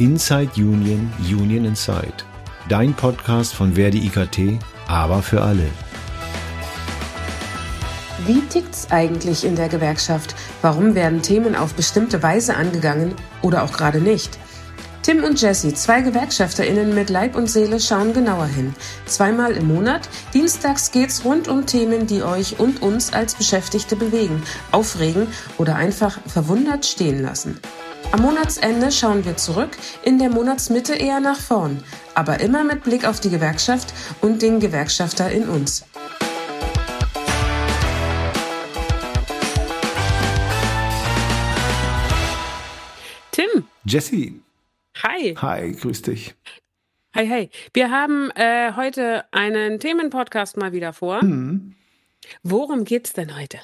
Inside Union, Union Inside. Dein Podcast von Verdi IKT, aber für alle. Wie tickt's eigentlich in der Gewerkschaft? Warum werden Themen auf bestimmte Weise angegangen oder auch gerade nicht? Tim und Jesse, zwei GewerkschafterInnen mit Leib und Seele, schauen genauer hin. Zweimal im Monat. Dienstags geht's rund um Themen, die euch und uns als Beschäftigte bewegen, aufregen oder einfach verwundert stehen lassen. Am Monatsende schauen wir zurück, in der Monatsmitte eher nach vorn, aber immer mit Blick auf die Gewerkschaft und den Gewerkschafter in uns. Tim. Jesse. Hi. Hi, grüß dich. Hi, hi. Wir haben äh, heute einen Themenpodcast mal wieder vor. Mhm. Worum geht's denn heute?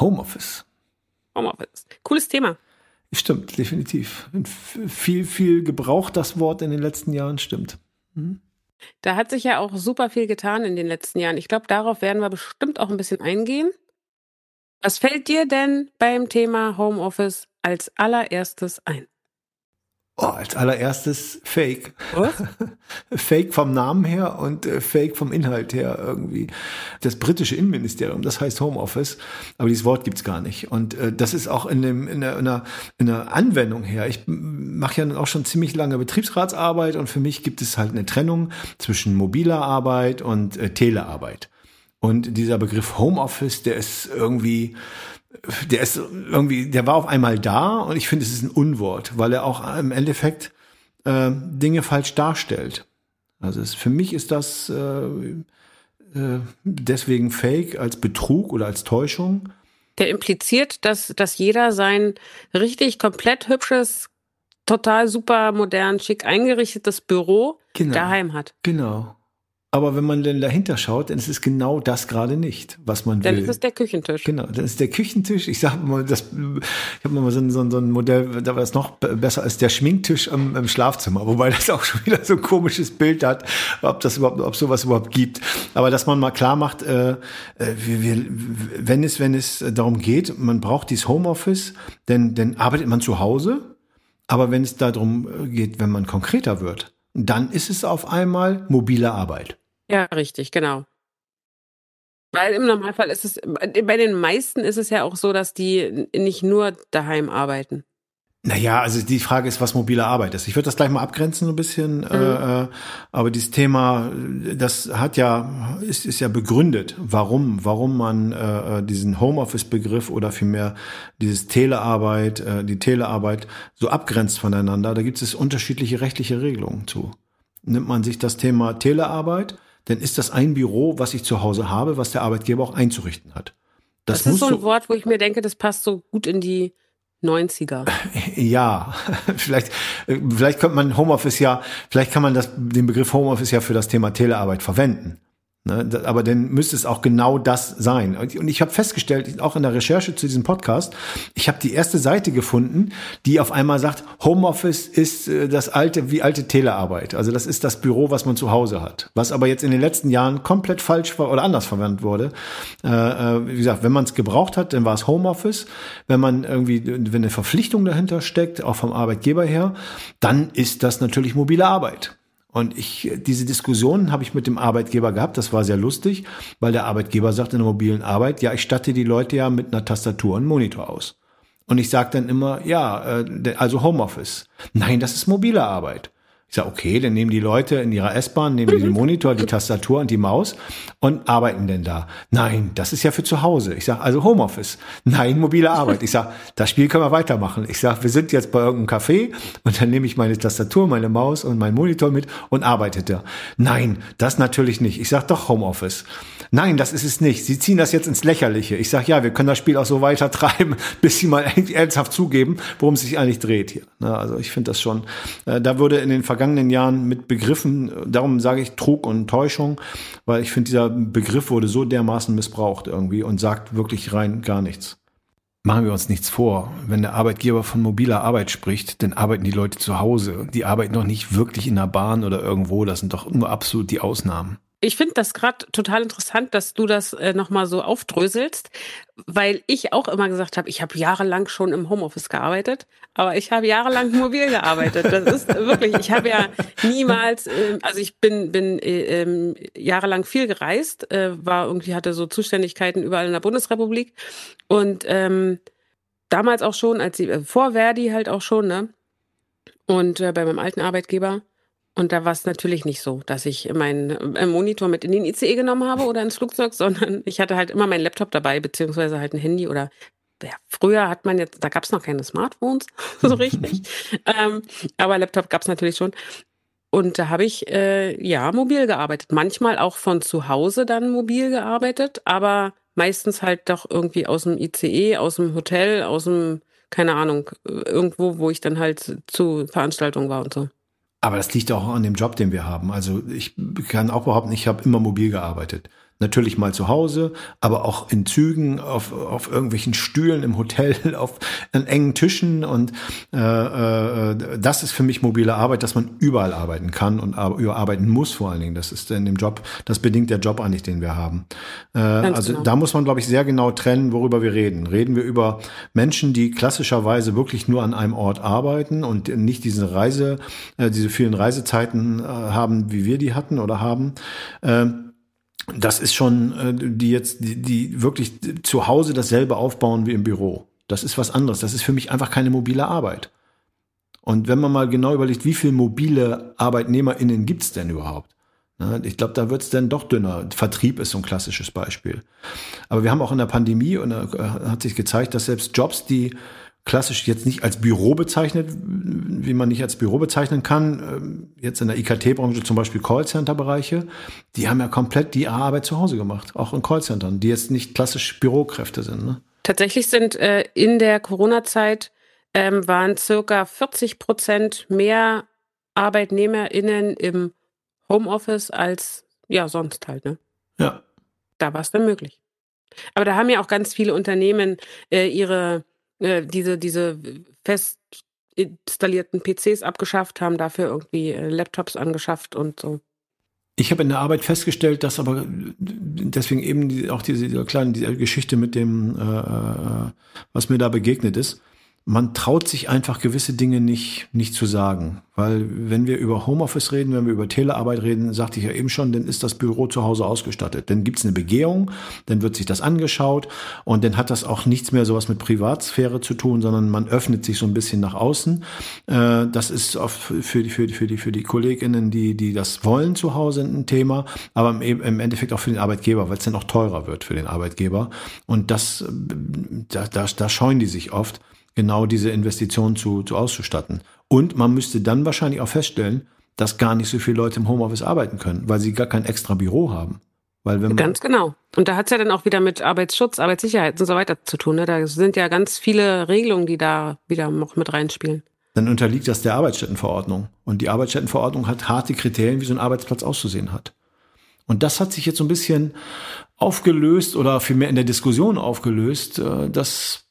Homeoffice. Homeoffice. Cooles Thema. Stimmt, definitiv. Viel, viel gebraucht das Wort in den letzten Jahren, stimmt. Mhm. Da hat sich ja auch super viel getan in den letzten Jahren. Ich glaube, darauf werden wir bestimmt auch ein bisschen eingehen. Was fällt dir denn beim Thema Homeoffice als allererstes ein? Oh, als allererstes Fake. Was? Fake vom Namen her und äh, Fake vom Inhalt her irgendwie. Das britische Innenministerium, das heißt Homeoffice, aber dieses Wort gibt's gar nicht. Und äh, das ist auch in, dem, in, der, in, der, in der Anwendung her. Ich mache ja auch schon ziemlich lange Betriebsratsarbeit und für mich gibt es halt eine Trennung zwischen mobiler Arbeit und äh, Telearbeit. Und dieser Begriff Homeoffice, der ist irgendwie der ist irgendwie, der war auf einmal da und ich finde, es ist ein Unwort, weil er auch im Endeffekt äh, Dinge falsch darstellt. Also es, für mich ist das äh, äh, deswegen Fake als Betrug oder als Täuschung. Der impliziert, dass, dass jeder sein richtig komplett hübsches, total super modern, schick eingerichtetes Büro genau. daheim hat. Genau. Aber wenn man denn dahinter schaut, dann ist es genau das gerade nicht, was man dann will. Dann ist es der Küchentisch. Genau, dann ist der Küchentisch. Ich sage mal, das, ich habe mal so ein, so, ein, Modell, da war es noch besser als der Schminktisch im, im, Schlafzimmer, wobei das auch schon wieder so ein komisches Bild hat, ob das überhaupt, ob sowas überhaupt gibt. Aber dass man mal klar macht, äh, äh wir, wir, wenn es, wenn es darum geht, man braucht dieses Homeoffice, denn, denn arbeitet man zu Hause. Aber wenn es darum geht, wenn man konkreter wird, dann ist es auf einmal mobile Arbeit. Ja, richtig, genau. Weil im Normalfall ist es, bei den meisten ist es ja auch so, dass die nicht nur daheim arbeiten. Naja, also die Frage ist, was mobile Arbeit ist. Ich würde das gleich mal abgrenzen so ein bisschen, mhm. äh, aber dieses Thema, das hat ja, ist, ist ja begründet, warum, warum man äh, diesen Homeoffice-Begriff oder vielmehr dieses Telearbeit, äh, die Telearbeit so abgrenzt voneinander. Da gibt es unterschiedliche rechtliche Regelungen zu. Nimmt man sich das Thema Telearbeit, dann ist das ein Büro, was ich zu Hause habe, was der Arbeitgeber auch einzurichten hat. Das, das ist so ein Wort, wo ich mir denke, das passt so gut in die 90er. Ja, vielleicht, vielleicht könnte man Homeoffice ja, vielleicht kann man das, den Begriff Homeoffice ja für das Thema Telearbeit verwenden. Ne? Aber dann müsste es auch genau das sein. Und ich habe festgestellt, auch in der Recherche zu diesem Podcast, ich habe die erste Seite gefunden, die auf einmal sagt, Homeoffice ist äh, das alte, wie alte Telearbeit. Also das ist das Büro, was man zu Hause hat. Was aber jetzt in den letzten Jahren komplett falsch oder anders verwendet wurde. Äh, äh, wie gesagt, wenn man es gebraucht hat, dann war es Homeoffice. Wenn man irgendwie, wenn eine Verpflichtung dahinter steckt, auch vom Arbeitgeber her, dann ist das natürlich mobile Arbeit. Und ich, diese Diskussion habe ich mit dem Arbeitgeber gehabt. Das war sehr lustig, weil der Arbeitgeber sagt in der mobilen Arbeit, ja, ich statte die Leute ja mit einer Tastatur und Monitor aus. Und ich sage dann immer, ja, äh, also Homeoffice. Nein, das ist mobile Arbeit. Ich sage, okay, dann nehmen die Leute in ihrer S-Bahn, nehmen die den Monitor, die Tastatur und die Maus und arbeiten denn da. Nein, das ist ja für zu Hause. Ich sage, also Homeoffice. Nein, mobile Arbeit. Ich sage, das Spiel können wir weitermachen. Ich sage, wir sind jetzt bei irgendeinem Café und dann nehme ich meine Tastatur, meine Maus und meinen Monitor mit und arbeite da. Nein, das natürlich nicht. Ich sage doch Homeoffice. Nein, das ist es nicht. Sie ziehen das jetzt ins Lächerliche. Ich sage, ja, wir können das Spiel auch so weiter treiben, bis sie mal ernsthaft zugeben, worum es sich eigentlich dreht hier. Also ich finde das schon, äh, da würde in den vergangenen Jahren mit Begriffen, darum sage ich Trug und Täuschung, weil ich finde, dieser Begriff wurde so dermaßen missbraucht irgendwie und sagt wirklich rein gar nichts. Machen wir uns nichts vor. Wenn der Arbeitgeber von mobiler Arbeit spricht, dann arbeiten die Leute zu Hause. Die arbeiten doch nicht wirklich in der Bahn oder irgendwo. Das sind doch nur absolut die Ausnahmen. Ich finde das gerade total interessant, dass du das äh, nochmal so aufdröselst, weil ich auch immer gesagt habe, ich habe jahrelang schon im Homeoffice gearbeitet, aber ich habe jahrelang mobil gearbeitet. Das ist wirklich, ich habe ja niemals, äh, also ich bin, bin äh, äh, jahrelang viel gereist, äh, war irgendwie, hatte so Zuständigkeiten überall in der Bundesrepublik und ähm, damals auch schon, als sie, äh, vor Verdi halt auch schon, ne? Und äh, bei meinem alten Arbeitgeber. Und da war es natürlich nicht so, dass ich meinen äh, Monitor mit in den ICE genommen habe oder ins Flugzeug, sondern ich hatte halt immer meinen Laptop dabei, beziehungsweise halt ein Handy oder ja, früher hat man jetzt, da gab es noch keine Smartphones, so richtig. ähm, aber Laptop gab es natürlich schon. Und da habe ich äh, ja mobil gearbeitet. Manchmal auch von zu Hause dann mobil gearbeitet, aber meistens halt doch irgendwie aus dem ICE, aus dem Hotel, aus dem, keine Ahnung, irgendwo, wo ich dann halt zu Veranstaltungen war und so. Aber das liegt auch an dem Job, den wir haben. Also ich kann auch behaupten, ich habe immer mobil gearbeitet. Natürlich mal zu Hause, aber auch in Zügen, auf, auf irgendwelchen Stühlen im Hotel, auf engen Tischen. Und äh, äh, das ist für mich mobile Arbeit, dass man überall arbeiten kann und überarbeiten muss vor allen Dingen. Das ist in dem Job, das bedingt der Job eigentlich, den wir haben. Äh, also genau. da muss man, glaube ich, sehr genau trennen, worüber wir reden. Reden wir über Menschen, die klassischerweise wirklich nur an einem Ort arbeiten und nicht diese Reise, äh, diese vielen Reisezeiten äh, haben, wie wir die hatten oder haben. Das ist schon, äh, die jetzt, die, die wirklich zu Hause dasselbe aufbauen wie im Büro. Das ist was anderes. Das ist für mich einfach keine mobile Arbeit. Und wenn man mal genau überlegt, wie viele mobile ArbeitnehmerInnen gibt's denn überhaupt? Ich glaube, da wird's dann doch dünner. Vertrieb ist so ein klassisches Beispiel. Aber wir haben auch in der Pandemie und da äh, hat sich gezeigt, dass selbst Jobs, die klassisch jetzt nicht als Büro bezeichnet, wie man nicht als Büro bezeichnen kann. Ähm, jetzt in der IKT-Branche zum Beispiel Callcenter-Bereiche, die haben ja komplett die Arbeit zu Hause gemacht, auch in Callcentern, die jetzt nicht klassisch Bürokräfte sind. Ne? Tatsächlich sind äh, in der Corona-Zeit ähm, waren circa 40 Prozent mehr ArbeitnehmerInnen im Homeoffice als ja sonst halt. Ne? Ja. Da war es dann möglich. Aber da haben ja auch ganz viele Unternehmen äh, ihre äh, diese, diese fest installierten PCs abgeschafft, haben dafür irgendwie äh, Laptops angeschafft und so. Ich habe in der Arbeit festgestellt, dass aber deswegen eben auch diese, diese kleine diese Geschichte mit dem, äh, äh was mir da begegnet ist, man traut sich einfach gewisse Dinge nicht, nicht zu sagen. Weil wenn wir über Homeoffice reden, wenn wir über Telearbeit reden, sagte ich ja eben schon, dann ist das Büro zu Hause ausgestattet. Dann gibt's eine Begehung, dann wird sich das angeschaut und dann hat das auch nichts mehr sowas mit Privatsphäre zu tun, sondern man öffnet sich so ein bisschen nach außen. Äh, das ist auch für die, für die, für die, für die KollegInnen, die, die das wollen zu Hause ein Thema, aber im Endeffekt auch für den Arbeitgeber, weil es dann auch teurer wird für den Arbeitgeber. Und das, da, da, da scheuen die sich oft genau diese Investition zu, zu auszustatten. Und man müsste dann wahrscheinlich auch feststellen, dass gar nicht so viele Leute im Homeoffice arbeiten können, weil sie gar kein extra Büro haben. Weil wenn ganz genau. Und da hat es ja dann auch wieder mit Arbeitsschutz, Arbeitssicherheit und so weiter zu tun. Ne? Da sind ja ganz viele Regelungen, die da wieder noch mit reinspielen. Dann unterliegt das der Arbeitsstättenverordnung. Und die Arbeitsstättenverordnung hat harte Kriterien, wie so ein Arbeitsplatz auszusehen hat. Und das hat sich jetzt so ein bisschen aufgelöst oder vielmehr in der Diskussion aufgelöst, äh, dass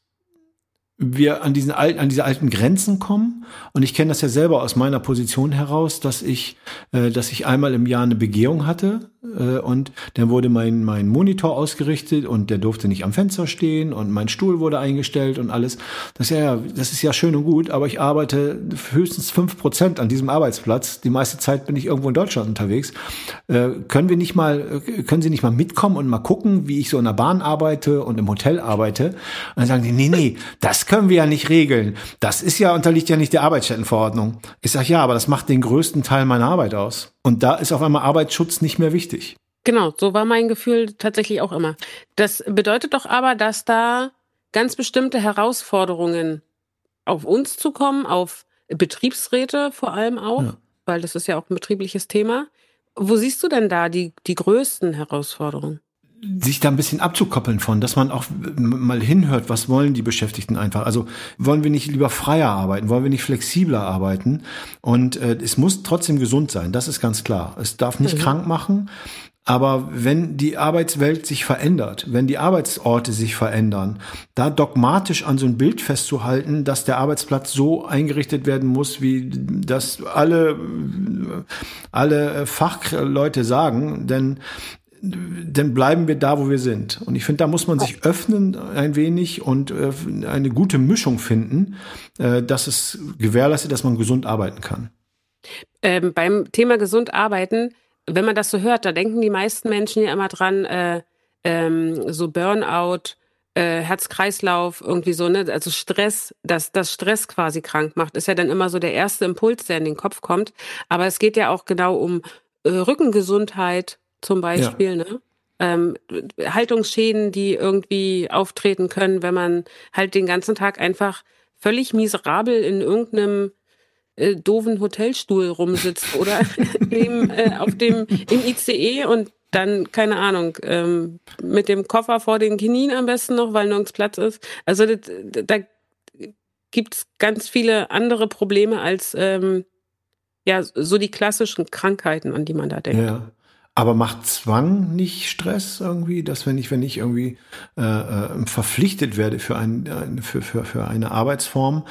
wir an diesen alten, an diese alten Grenzen kommen. Und ich kenne das ja selber aus meiner Position heraus, dass ich, äh, dass ich einmal im Jahr eine Begehung hatte äh, und dann wurde mein, mein Monitor ausgerichtet und der durfte nicht am Fenster stehen und mein Stuhl wurde eingestellt und alles. Das ist ja, das ist ja schön und gut, aber ich arbeite höchstens fünf Prozent an diesem Arbeitsplatz. Die meiste Zeit bin ich irgendwo in Deutschland unterwegs. Äh, können wir nicht mal, äh, können Sie nicht mal mitkommen und mal gucken, wie ich so in der Bahn arbeite und im Hotel arbeite? Und dann sagen die, nee, nee, das können wir ja nicht regeln. Das ist ja, unterliegt ja nicht der Arbeitsstättenverordnung. Ich sage, ja, aber das macht den größten Teil meiner Arbeit aus. Und da ist auf einmal Arbeitsschutz nicht mehr wichtig. Genau, so war mein Gefühl tatsächlich auch immer. Das bedeutet doch aber, dass da ganz bestimmte Herausforderungen auf uns zukommen, auf Betriebsräte vor allem auch, ja. weil das ist ja auch ein betriebliches Thema. Wo siehst du denn da die, die größten Herausforderungen? Sich da ein bisschen abzukoppeln von, dass man auch mal hinhört, was wollen die Beschäftigten einfach. Also wollen wir nicht lieber freier arbeiten, wollen wir nicht flexibler arbeiten und äh, es muss trotzdem gesund sein, das ist ganz klar. Es darf nicht mhm. krank machen, Aber wenn die Arbeitswelt sich verändert, wenn die Arbeitsorte sich verändern, da dogmatisch an so ein Bild festzuhalten, dass der Arbeitsplatz so eingerichtet werden muss, wie das alle, alle Fachleute sagen, denn dann bleiben wir da, wo wir sind. Und ich finde, da muss man sich öffnen ein wenig und äh, eine gute Mischung finden, äh, dass es gewährleistet, dass man gesund arbeiten kann. Ähm, beim Thema gesund arbeiten wenn man das so hört, da denken die meisten Menschen ja immer dran, äh, ähm, so Burnout, äh, Herz-Kreislauf, irgendwie so, ne? Also Stress, dass das Stress quasi krank macht, ist ja dann immer so der erste Impuls, der in den Kopf kommt. Aber es geht ja auch genau um Rückengesundheit zum Beispiel, ja. ne? Ähm, Haltungsschäden, die irgendwie auftreten können, wenn man halt den ganzen Tag einfach völlig miserabel in irgendeinem äh, doofen Hotelstuhl rumsitzt oder dem, äh, auf dem im ICE und dann, keine Ahnung, ähm, mit dem Koffer vor den Knien am besten noch, weil nirgends Platz ist. Also das, da gibt's ganz viele andere Probleme als ähm, ja so die klassischen Krankheiten, an die man da denkt. Ja. Aber macht Zwang nicht Stress irgendwie, dass wenn ich, wenn ich irgendwie äh, äh, verpflichtet werde für, ein, für, für, für eine Arbeitsform,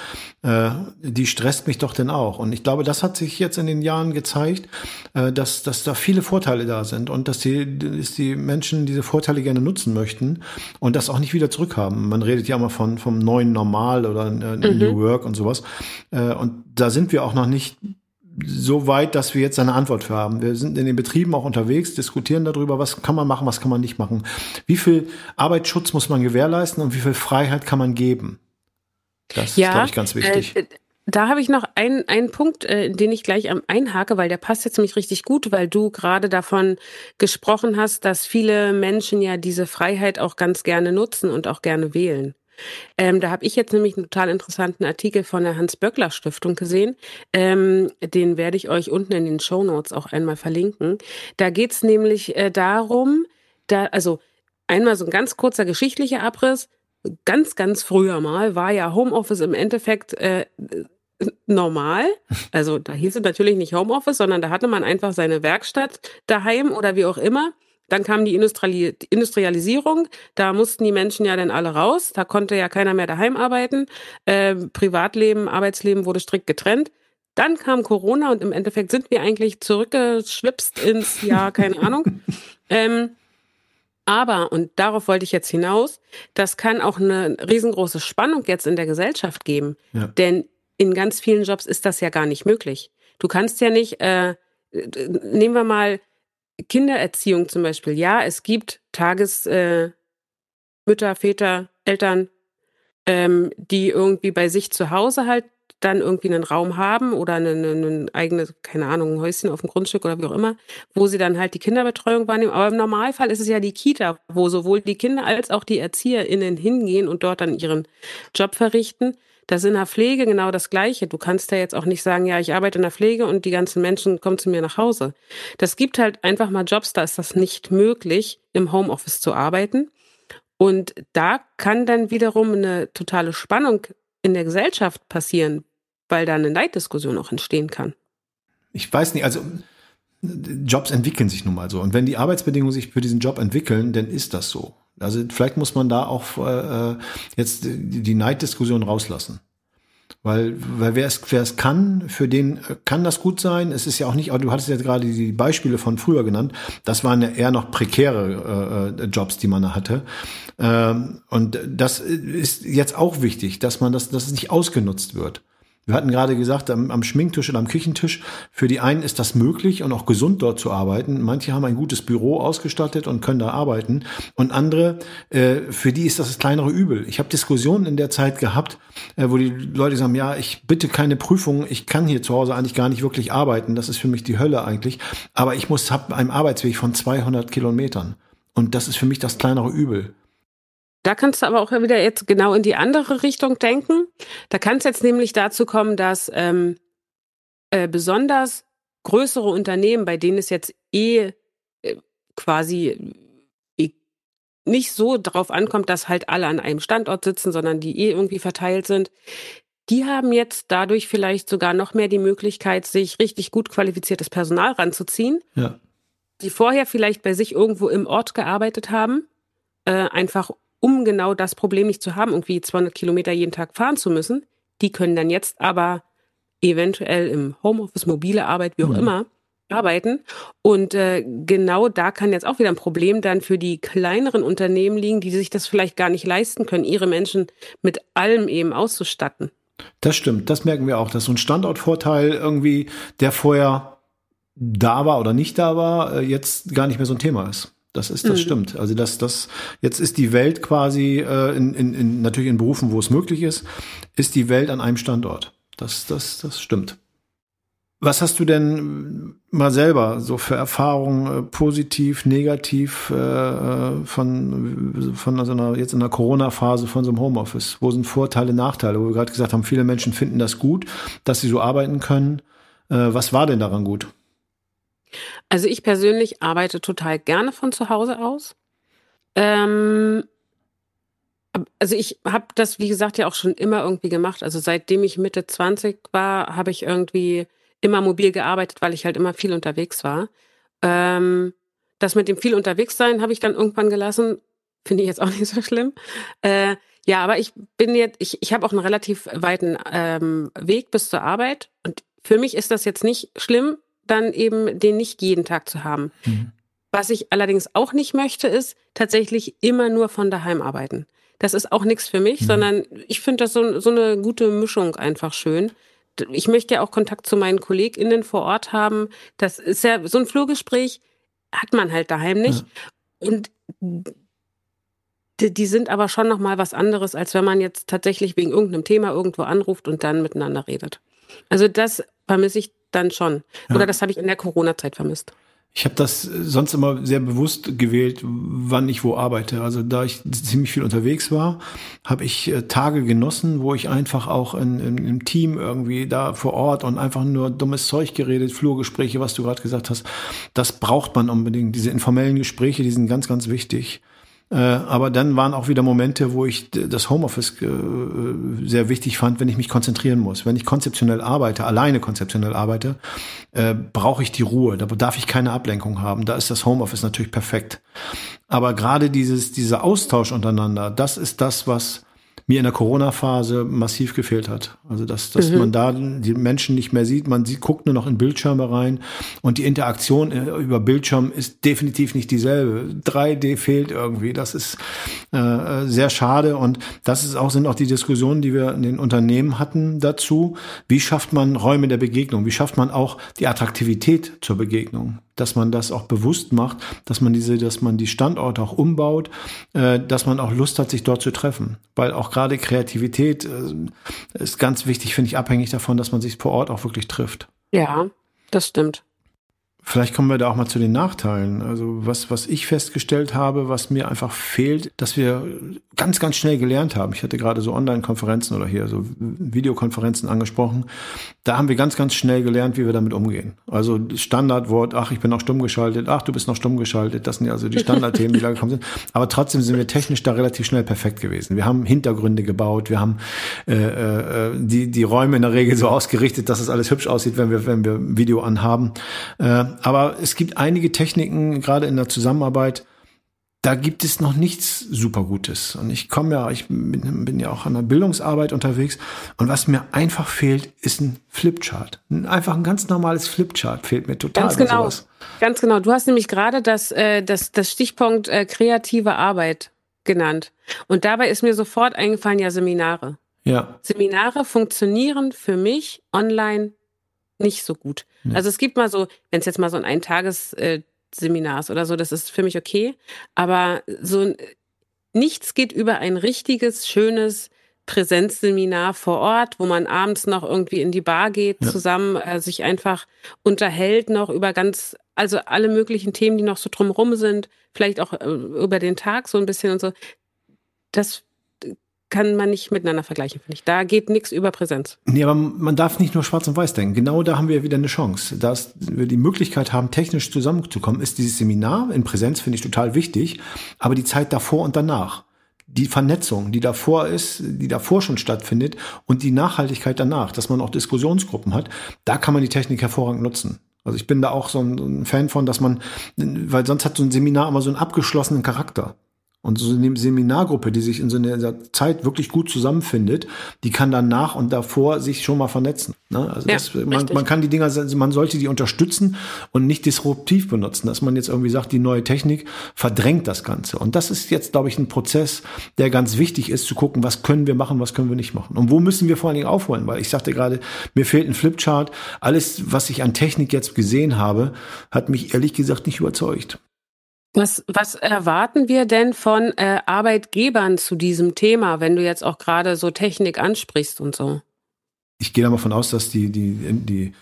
äh, die stresst mich doch denn auch. Und ich glaube, das hat sich jetzt in den Jahren gezeigt, äh, dass, dass da viele Vorteile da sind und dass die, dass die Menschen diese Vorteile gerne nutzen möchten und das auch nicht wieder zurückhaben. Man redet ja immer von vom neuen Normal oder äh, mhm. New Work und sowas. Äh, und da sind wir auch noch nicht so weit, dass wir jetzt eine Antwort für haben. Wir sind in den Betrieben auch unterwegs, diskutieren darüber, was kann man machen, was kann man nicht machen. Wie viel Arbeitsschutz muss man gewährleisten und wie viel Freiheit kann man geben? Das ja, ist, glaube ich, ganz wichtig. Äh, da habe ich noch einen, einen Punkt, äh, den ich gleich am einhake, weil der passt jetzt nämlich richtig gut, weil du gerade davon gesprochen hast, dass viele Menschen ja diese Freiheit auch ganz gerne nutzen und auch gerne wählen. Ähm, da habe ich jetzt nämlich einen total interessanten Artikel von der Hans-Böckler-Stiftung gesehen. Ähm, den werde ich euch unten in den Show Notes auch einmal verlinken. Da geht es nämlich äh, darum, da, also einmal so ein ganz kurzer geschichtlicher Abriss. Ganz, ganz früher mal war ja Homeoffice im Endeffekt äh, normal. Also da hieß es natürlich nicht Homeoffice, sondern da hatte man einfach seine Werkstatt daheim oder wie auch immer. Dann kam die Industrialisierung, da mussten die Menschen ja dann alle raus, da konnte ja keiner mehr daheim arbeiten. Äh, Privatleben, Arbeitsleben wurde strikt getrennt. Dann kam Corona und im Endeffekt sind wir eigentlich zurückgeschwipst ins Jahr, keine Ahnung. Ähm, aber, und darauf wollte ich jetzt hinaus, das kann auch eine riesengroße Spannung jetzt in der Gesellschaft geben. Ja. Denn in ganz vielen Jobs ist das ja gar nicht möglich. Du kannst ja nicht, äh, nehmen wir mal Kindererziehung zum Beispiel. Ja, es gibt Tagesmütter, äh, Väter, Eltern, ähm, die irgendwie bei sich zu Hause halt dann irgendwie einen Raum haben oder ein eine eigene, keine Ahnung, ein Häuschen auf dem Grundstück oder wie auch immer, wo sie dann halt die Kinderbetreuung wahrnehmen. Aber im Normalfall ist es ja die Kita, wo sowohl die Kinder als auch die ErzieherInnen hingehen und dort dann ihren Job verrichten. Das ist in der Pflege genau das Gleiche. Du kannst ja jetzt auch nicht sagen, ja, ich arbeite in der Pflege und die ganzen Menschen kommen zu mir nach Hause. Das gibt halt einfach mal Jobs, da ist das nicht möglich, im Homeoffice zu arbeiten. Und da kann dann wiederum eine totale Spannung in der Gesellschaft passieren, weil da eine Neiddiskussion auch entstehen kann. Ich weiß nicht, also Jobs entwickeln sich nun mal so. Und wenn die Arbeitsbedingungen sich für diesen Job entwickeln, dann ist das so. Also vielleicht muss man da auch äh, jetzt die Neiddiskussion rauslassen. Weil, weil wer es, wer es kann, für den kann das gut sein. Es ist ja auch nicht, du hattest ja gerade die Beispiele von früher genannt. Das waren ja eher noch prekäre äh, Jobs, die man da hatte. Ähm, und das ist jetzt auch wichtig, dass man das, dass es nicht ausgenutzt wird. Wir hatten gerade gesagt, am, am, Schminktisch oder am Küchentisch, für die einen ist das möglich und auch gesund dort zu arbeiten. Manche haben ein gutes Büro ausgestattet und können da arbeiten. Und andere, äh, für die ist das das kleinere Übel. Ich habe Diskussionen in der Zeit gehabt, äh, wo die Leute sagen, ja, ich bitte keine Prüfung, ich kann hier zu Hause eigentlich gar nicht wirklich arbeiten. Das ist für mich die Hölle eigentlich. Aber ich muss, habe einen Arbeitsweg von 200 Kilometern. Und das ist für mich das kleinere Übel. Da kannst du aber auch wieder jetzt genau in die andere Richtung denken. Da kann es jetzt nämlich dazu kommen, dass ähm, äh, besonders größere Unternehmen, bei denen es jetzt eh äh, quasi äh, nicht so darauf ankommt, dass halt alle an einem Standort sitzen, sondern die eh irgendwie verteilt sind, die haben jetzt dadurch vielleicht sogar noch mehr die Möglichkeit, sich richtig gut qualifiziertes Personal ranzuziehen. Ja. die vorher vielleicht bei sich irgendwo im Ort gearbeitet haben, äh, einfach um genau das Problem nicht zu haben, irgendwie 200 Kilometer jeden Tag fahren zu müssen, die können dann jetzt aber eventuell im Homeoffice, mobile Arbeit, wie auch mhm. immer, arbeiten. Und äh, genau da kann jetzt auch wieder ein Problem dann für die kleineren Unternehmen liegen, die sich das vielleicht gar nicht leisten können, ihre Menschen mit allem eben auszustatten. Das stimmt, das merken wir auch, dass so ein Standortvorteil irgendwie, der vorher da war oder nicht da war, äh, jetzt gar nicht mehr so ein Thema ist. Das ist, das mhm. stimmt. Also das, das, jetzt ist die Welt quasi äh, in, in, in natürlich in Berufen, wo es möglich ist, ist die Welt an einem Standort. Das, das, das stimmt. Was hast du denn mal selber so für Erfahrungen, äh, positiv, negativ, äh, von, von so einer, jetzt in der Corona-Phase von so einem Homeoffice? Wo sind Vorteile, Nachteile? Wo wir gerade gesagt haben, viele Menschen finden das gut, dass sie so arbeiten können. Äh, was war denn daran gut? Also ich persönlich arbeite total gerne von zu Hause aus. Ähm, also ich habe das, wie gesagt, ja auch schon immer irgendwie gemacht. Also seitdem ich Mitte 20 war, habe ich irgendwie immer mobil gearbeitet, weil ich halt immer viel unterwegs war. Ähm, das mit dem viel unterwegs sein habe ich dann irgendwann gelassen. Finde ich jetzt auch nicht so schlimm. Äh, ja, aber ich bin jetzt, ich, ich habe auch einen relativ weiten ähm, Weg bis zur Arbeit. Und für mich ist das jetzt nicht schlimm, dann eben den nicht jeden Tag zu haben. Mhm. Was ich allerdings auch nicht möchte, ist tatsächlich immer nur von daheim arbeiten. Das ist auch nichts für mich, mhm. sondern ich finde das so, so eine gute Mischung einfach schön. Ich möchte ja auch Kontakt zu meinen KollegInnen vor Ort haben. Das ist ja so ein Flurgespräch hat man halt daheim nicht. Ja. Und die, die sind aber schon noch mal was anderes, als wenn man jetzt tatsächlich wegen irgendeinem Thema irgendwo anruft und dann miteinander redet. Also das vermisse ich dann schon. Ja. Oder das habe ich in der Corona-Zeit vermisst. Ich habe das sonst immer sehr bewusst gewählt, wann ich wo arbeite. Also da ich ziemlich viel unterwegs war, habe ich äh, Tage genossen, wo ich einfach auch in, in, im Team irgendwie da vor Ort und einfach nur dummes Zeug geredet, Flurgespräche, was du gerade gesagt hast. Das braucht man unbedingt. Diese informellen Gespräche, die sind ganz, ganz wichtig. Äh, aber dann waren auch wieder Momente, wo ich das Homeoffice äh, sehr wichtig fand, wenn ich mich konzentrieren muss. Wenn ich konzeptionell arbeite, alleine konzeptionell arbeite, äh, brauche ich die Ruhe. Da darf ich keine Ablenkung haben. Da ist das Homeoffice natürlich perfekt. Aber gerade dieses, dieser Austausch untereinander, das ist das, was mir in der Corona-Phase massiv gefehlt hat. Also dass, dass mhm. man da die Menschen nicht mehr sieht, man sieht, guckt nur noch in Bildschirme rein und die Interaktion äh, über Bildschirm ist definitiv nicht dieselbe. 3D fehlt irgendwie. Das ist äh, äh, sehr schade und das ist auch, sind auch die Diskussionen, die wir in den Unternehmen hatten dazu. Wie schafft man Räume der Begegnung? Wie schafft man auch die Attraktivität zur Begegnung? Dass man das auch bewusst macht, dass man diese, dass man die Standorte auch umbaut, äh, dass man auch Lust hat, sich dort zu treffen. Weil auch gerade Kreativität äh, ist ganz wichtig, finde ich, abhängig davon, dass man sich vor Ort auch wirklich trifft. Ja, das stimmt. Vielleicht kommen wir da auch mal zu den Nachteilen. Also was, was ich festgestellt habe, was mir einfach fehlt, dass wir ganz, ganz schnell gelernt haben. Ich hatte gerade so Online-Konferenzen oder hier so Videokonferenzen angesprochen. Da haben wir ganz, ganz schnell gelernt, wie wir damit umgehen. Also Standardwort, ach, ich bin noch stumm geschaltet, ach, du bist noch stumm geschaltet. Das sind ja also die Standardthemen, die da gekommen sind. Aber trotzdem sind wir technisch da relativ schnell perfekt gewesen. Wir haben Hintergründe gebaut, wir haben äh, äh, die, die Räume in der Regel so ausgerichtet, dass es alles hübsch aussieht, wenn wir, wenn wir Video anhaben. Äh, aber es gibt einige Techniken, gerade in der Zusammenarbeit, da gibt es noch nichts super Gutes. Und ich komme ja, ich bin, bin, ja auch an der Bildungsarbeit unterwegs. Und was mir einfach fehlt, ist ein Flipchart. Einfach ein ganz normales Flipchart fehlt mir total. Ganz genau. Ganz genau. Du hast nämlich gerade das, äh, das, das Stichpunkt äh, kreative Arbeit genannt. Und dabei ist mir sofort eingefallen, ja, Seminare. Ja. Seminare funktionieren für mich online nicht so gut. Ja. Also es gibt mal so, wenn es jetzt mal so ein Eintages-Seminar ist oder so, das ist für mich okay. Aber so nichts geht über ein richtiges, schönes Präsenzseminar vor Ort, wo man abends noch irgendwie in die Bar geht, ja. zusammen äh, sich einfach unterhält noch über ganz, also alle möglichen Themen, die noch so drumrum sind, vielleicht auch äh, über den Tag so ein bisschen und so. Das kann man nicht miteinander vergleichen, finde ich. Da geht nichts über Präsenz. Nee, aber man darf nicht nur schwarz und weiß denken. Genau da haben wir wieder eine Chance. Dass wir die Möglichkeit haben, technisch zusammenzukommen, ist dieses Seminar in Präsenz, finde ich total wichtig. Aber die Zeit davor und danach. Die Vernetzung, die davor ist, die davor schon stattfindet und die Nachhaltigkeit danach, dass man auch Diskussionsgruppen hat, da kann man die Technik hervorragend nutzen. Also ich bin da auch so ein, Fan von, dass man, weil sonst hat so ein Seminar immer so einen abgeschlossenen Charakter. Und so eine Seminargruppe, die sich in so einer Zeit wirklich gut zusammenfindet, die kann dann nach und davor sich schon mal vernetzen. Ne? Also Ja, das, man, man kann die Dinger, man sollte die unterstützen und nicht disruptiv benutzen, dass man jetzt irgendwie sagt, die neue Technik verdrängt das Ganze. Und das ist jetzt, glaube ich, ein Prozess, der ganz wichtig ist, zu gucken, was können wir machen, was können wir nicht machen. Und wo müssen wir vor allen Dingen aufholen? Weil ich sagte gerade, mir fehlt ein Flipchart. Alles, was ich an Technik jetzt gesehen habe, hat mich ehrlich gesagt nicht überzeugt. Was, was erwarten wir denn von äh, Arbeitgebern zu diesem Thema, wenn du jetzt auch gerade so Technik ansprichst und so? ich gehe da mal von aus, dass die, die, die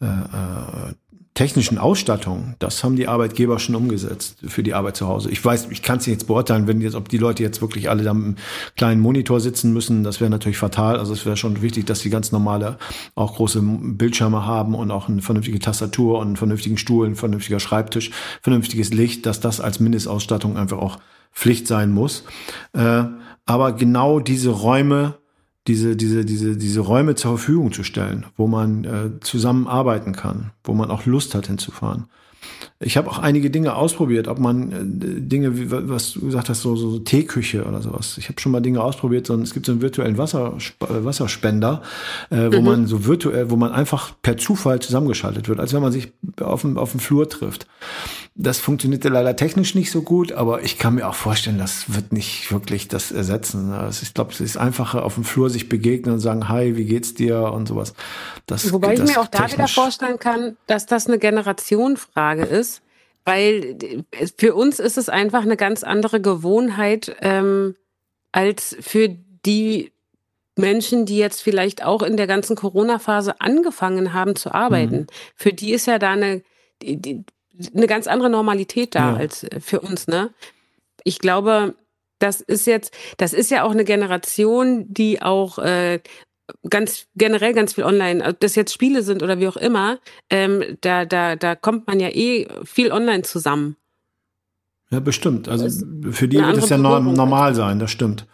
äh, äh, technischen Ausstattungen, das haben die Arbeitgeber schon umgesetzt für die Arbeit zu Hause. Ich weiß, ich kann es jetzt beurteilen, wenn jetzt, ob die Leute jetzt wirklich alle da im kleinen Monitor sitzen müssen, das wäre natürlich fatal. Also es wäre schon wichtig, dass die ganz normale auch große Bildschirme haben und auch eine vernünftige Tastatur und einen vernünftigen Stuhl, ein vernünftiger Schreibtisch, vernünftiges Licht, dass das als Mindestausstattung einfach auch Pflicht sein muss. Äh, aber genau diese Räume, diese, diese, diese, diese Räume zur Verfügung zu stellen, wo man äh, zusammenarbeiten kann, wo man auch Lust hat hinzufahren. Ich habe auch einige Dinge ausprobiert, ob man äh, Dinge, wie, was du gesagt hast, so, so Teeküche oder sowas. Ich habe schon mal Dinge ausprobiert, so, es gibt so einen virtuellen Wasser, äh, Wasserspender, äh, wo Mhm. man so virtuell, wo man einfach per Zufall zusammengeschaltet wird, als wenn man sich auf dem, auf dem Flur trifft. Das funktionierte leider technisch nicht so gut, aber ich kann mir auch vorstellen, das wird nicht wirklich das ersetzen. Also ich glaube, es ist einfacher, auf dem Flur sich begegnen und sagen, hi, wie geht's dir und sowas. Das, Wobei ich das mir auch da wieder vorstellen kann, dass das eine Generationenfrage ist, weil äh, für uns ist es einfach eine ganz andere Gewohnheit ähm, als für die Menschen, die jetzt vielleicht auch in der ganzen Corona-Phase angefangen haben zu arbeiten. Mhm. Für die ist ja da eine, die, die, eine ganz andere Normalität da Ja. als äh, für uns, ne? Ich glaube, das ist jetzt, das ist ja auch eine Generation, die auch äh, ganz generell ganz viel online, ob das jetzt Spiele sind oder wie auch immer, ähm, da, da, da kommt man ja eh viel online zusammen. Ja, bestimmt. Also für die wird es ja normal sein, das stimmt.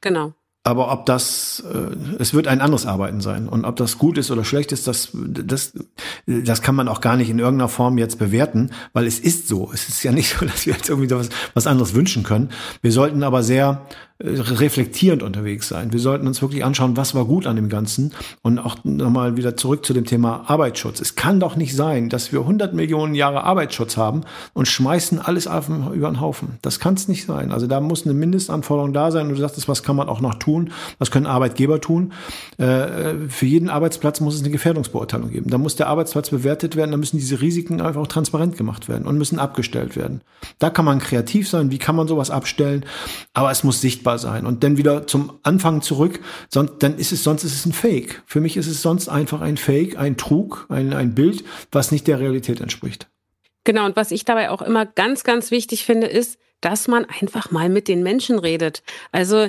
Genau. Aber ob das, äh, es wird ein anderes Arbeiten sein. Und ob das gut ist oder schlecht ist, das, das, das kann man auch gar nicht in irgendeiner Form jetzt bewerten, weil es ist so. Es ist ja nicht so, dass wir jetzt irgendwie was, was anderes wünschen können. Wir sollten aber sehr reflektierend unterwegs sein. Wir sollten uns wirklich anschauen, was war gut an dem Ganzen und auch nochmal wieder zurück zu dem Thema Arbeitsschutz. Es kann doch nicht sein, dass wir 100 Millionen Jahre Arbeitsschutz haben und schmeißen alles über den Haufen. Das kann es nicht sein. Also da muss eine Mindestanforderung da sein. Und du sagtest, was kann man auch noch tun? Was können Arbeitgeber tun? Äh, für jeden Arbeitsplatz muss es eine Gefährdungsbeurteilung geben. Da muss der Arbeitsplatz bewertet werden. Da müssen diese Risiken einfach auch transparent gemacht werden und müssen abgestellt werden. Da kann man kreativ sein. Wie kann man sowas abstellen? Aber es muss sichtbar sein. Und dann wieder zum Anfang zurück. Sonst, dann ist es, sonst ist es ein Fake. Für mich ist es sonst einfach ein Fake, ein Trug, ein, ein Bild, was nicht der Realität entspricht. Genau, und was ich dabei auch immer ganz, ganz wichtig finde, ist, dass man einfach mal mit den Menschen redet. Also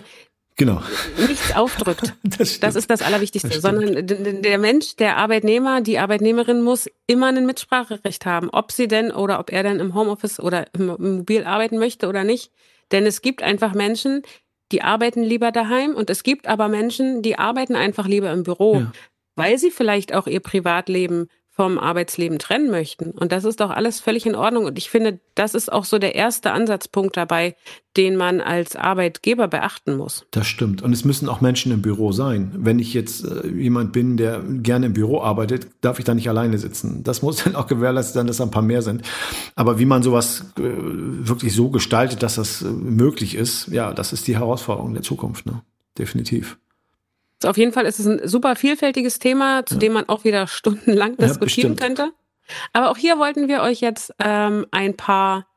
Genau. nichts aufdrückt. Das. Das ist das Allerwichtigste, Das sondern der Mensch, der Arbeitnehmer, die Arbeitnehmerin muss immer ein Mitspracherecht haben, ob sie denn oder ob er denn im Homeoffice oder im im Mobil arbeiten möchte oder nicht. Denn es gibt einfach Menschen, die arbeiten lieber daheim und es gibt aber Menschen, die arbeiten einfach lieber im Büro, Ja. weil sie vielleicht auch ihr Privatleben vom Arbeitsleben trennen möchten. Und das ist doch alles völlig in Ordnung. Und ich finde, das ist auch so der erste Ansatzpunkt dabei, den man als Arbeitgeber beachten muss. Das stimmt. Und es müssen auch Menschen im Büro sein. Wenn ich jetzt äh, jemand bin, der gerne im Büro arbeitet, darf ich da nicht alleine sitzen. Das muss dann auch gewährleistet sein, dass da ein paar mehr sind. Aber wie man sowas äh, wirklich so gestaltet, dass das äh, möglich ist, ja, das ist die Herausforderung der Zukunft. Ne? Definitiv. Auf jeden Fall ist es ein super vielfältiges Thema, zu dem man auch wieder stundenlang Ja, diskutieren bestimmt. könnte. Aber auch hier wollten wir euch jetzt ähm, ein paar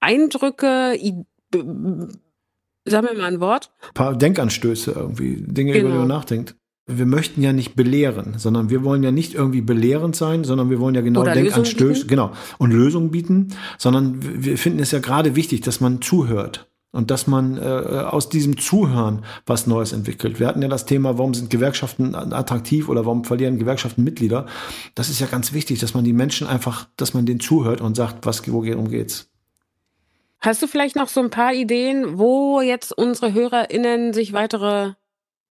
Eindrücke, I sagen wir mal ein Wort. Ein paar Denkanstöße irgendwie, Dinge, über die Genau. man nachdenkt. Wir möchten ja nicht belehren, sondern wir wollen ja nicht irgendwie belehrend sein, sondern wir wollen ja genau Oder Denkanstöße, genau, und Lösungen bieten, sondern wir finden es ja gerade wichtig, dass man zuhört und dass man äh, aus diesem Zuhören was Neues entwickelt. Wir hatten ja das Thema, warum sind Gewerkschaften attraktiv oder warum verlieren Gewerkschaften Mitglieder? Das ist ja ganz wichtig, dass man die Menschen einfach, dass man denen zuhört und sagt, was, worum geht's? Hast du vielleicht noch so ein paar Ideen, wo jetzt unsere HörerInnen sich weitere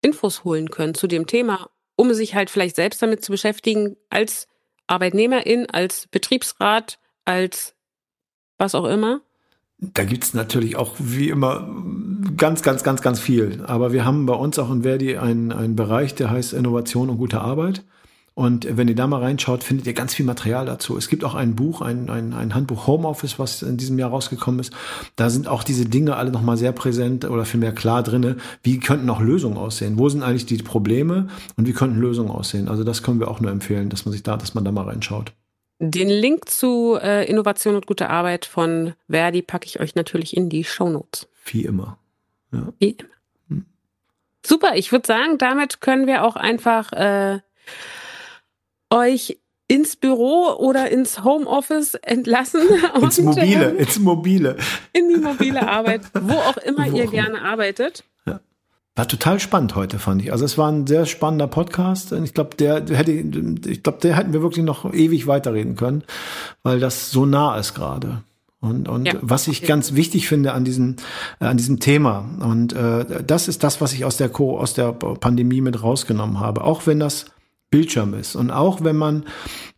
Infos holen können zu dem Thema, um sich halt vielleicht selbst damit zu beschäftigen als Arbeitnehmerin, als Betriebsrat, als was auch immer? Da gibt's natürlich auch wie immer ganz, ganz, ganz, ganz viel. Aber wir haben bei uns auch in Verdi einen, einen Bereich, der heißt Innovation und gute Arbeit. Und wenn ihr da mal reinschaut, findet ihr ganz viel Material dazu. Es gibt auch ein Buch, ein, ein, ein Handbuch Homeoffice, was in diesem Jahr rausgekommen ist. Da sind auch diese Dinge alle nochmal sehr präsent oder vielmehr klar drinne. Wie könnten auch Lösungen aussehen? Wo sind eigentlich die Probleme und wie könnten Lösungen aussehen? Also das können wir auch nur empfehlen, dass man sich da, dass man da mal reinschaut. Den Link zu äh, Innovation und gute Arbeit von Verdi packe ich euch natürlich in die Show Notes. Wie immer. Ja. Wie immer. Hm. Super, ich würde sagen, damit können wir auch einfach äh, euch ins Büro oder ins Homeoffice entlassen. ins Mobile, ins Mobile. In die mobile Arbeit, wo auch immer wo ihr auch gerne arbeitet. Ja. War total spannend heute, fand ich. Also es war ein sehr spannender Podcast. Ich glaube, der hätte, ich glaube, der hätten wir wirklich noch ewig weiterreden können, weil das so nah ist gerade. Und, und ja, was ich okay. ganz wichtig finde an diesem, äh, an diesem Thema, und äh, das ist das, was ich aus der, Co aus der Pandemie mit rausgenommen habe, auch wenn das Bildschirm ist. Und auch wenn man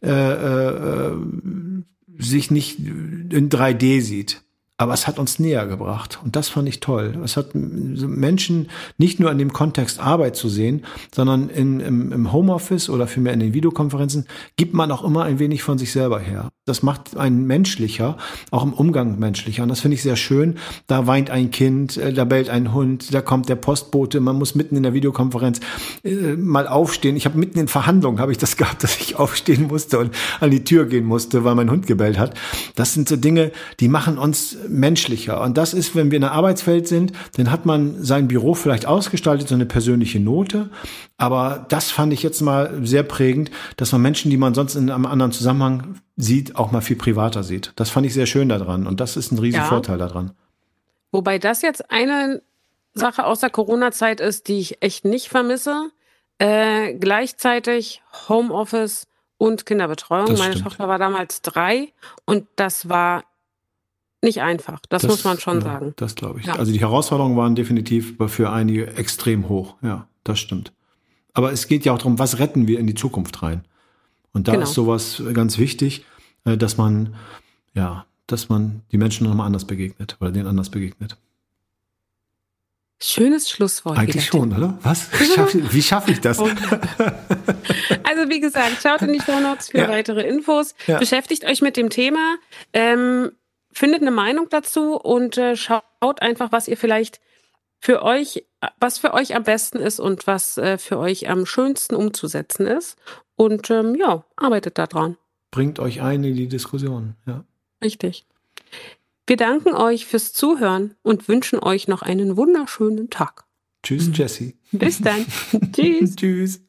äh, äh, sich nicht in 3D sieht, aber es hat uns näher gebracht und das fand ich toll. Es hat Menschen nicht nur in dem Kontext Arbeit zu sehen, sondern in, im, im Homeoffice oder vielmehr in den Videokonferenzen gibt man auch immer ein wenig von sich selber her. Das macht einen menschlicher, auch im Umgang menschlicher. Und das finde ich sehr schön. Da weint ein Kind, äh, da bellt ein Hund, da kommt der Postbote, man muss mitten in der Videokonferenz äh, mal aufstehen. Ich habe mitten in Verhandlungen habe ich das gehabt, dass ich aufstehen musste und an die Tür gehen musste, weil mein Hund gebellt hat. Das sind so Dinge, die machen uns menschlicher. Und das ist, wenn wir in der Arbeitswelt sind, dann hat man sein Büro vielleicht ausgestaltet, so eine persönliche Note. Aber das fand ich jetzt mal sehr prägend, dass man Menschen, die man sonst in einem anderen Zusammenhang sieht, auch mal viel privater sieht. Das fand ich sehr schön daran und das ist ein riesen ja. Vorteil daran. Wobei das jetzt eine Sache aus der Corona-Zeit ist, die ich echt nicht vermisse. Äh, gleichzeitig Homeoffice und Kinderbetreuung. Das Meine stimmt. Tochter war damals drei und das war nicht einfach. Das, das muss man schon ja, sagen. Das glaube ich. Ja. Also die Herausforderungen waren definitiv für einige extrem hoch. Ja, das stimmt. Aber es geht ja auch darum, was retten wir in die Zukunft rein? Und da genau. ist sowas ganz wichtig, äh, dass man, ja, dass man die Menschen nochmal anders begegnet oder denen anders begegnet. Schönes Schlusswort. Eigentlich schon, oder? Was? Wie schaffe ich das? also wie gesagt, schaut in die Show Notes für ja. weitere Infos. Ja. Beschäftigt euch mit dem Thema, ähm, findet eine Meinung dazu und äh, schaut einfach, was ihr vielleicht für euch, was für euch am besten ist und was äh, für euch am schönsten umzusetzen ist. Und ähm, ja, arbeitet daran. Bringt euch ein in die Diskussion, ja. Richtig. Wir danken euch fürs Zuhören und wünschen euch noch einen wunderschönen Tag. Tschüss, Jesse. Bis dann. Tschüss. Tschüss.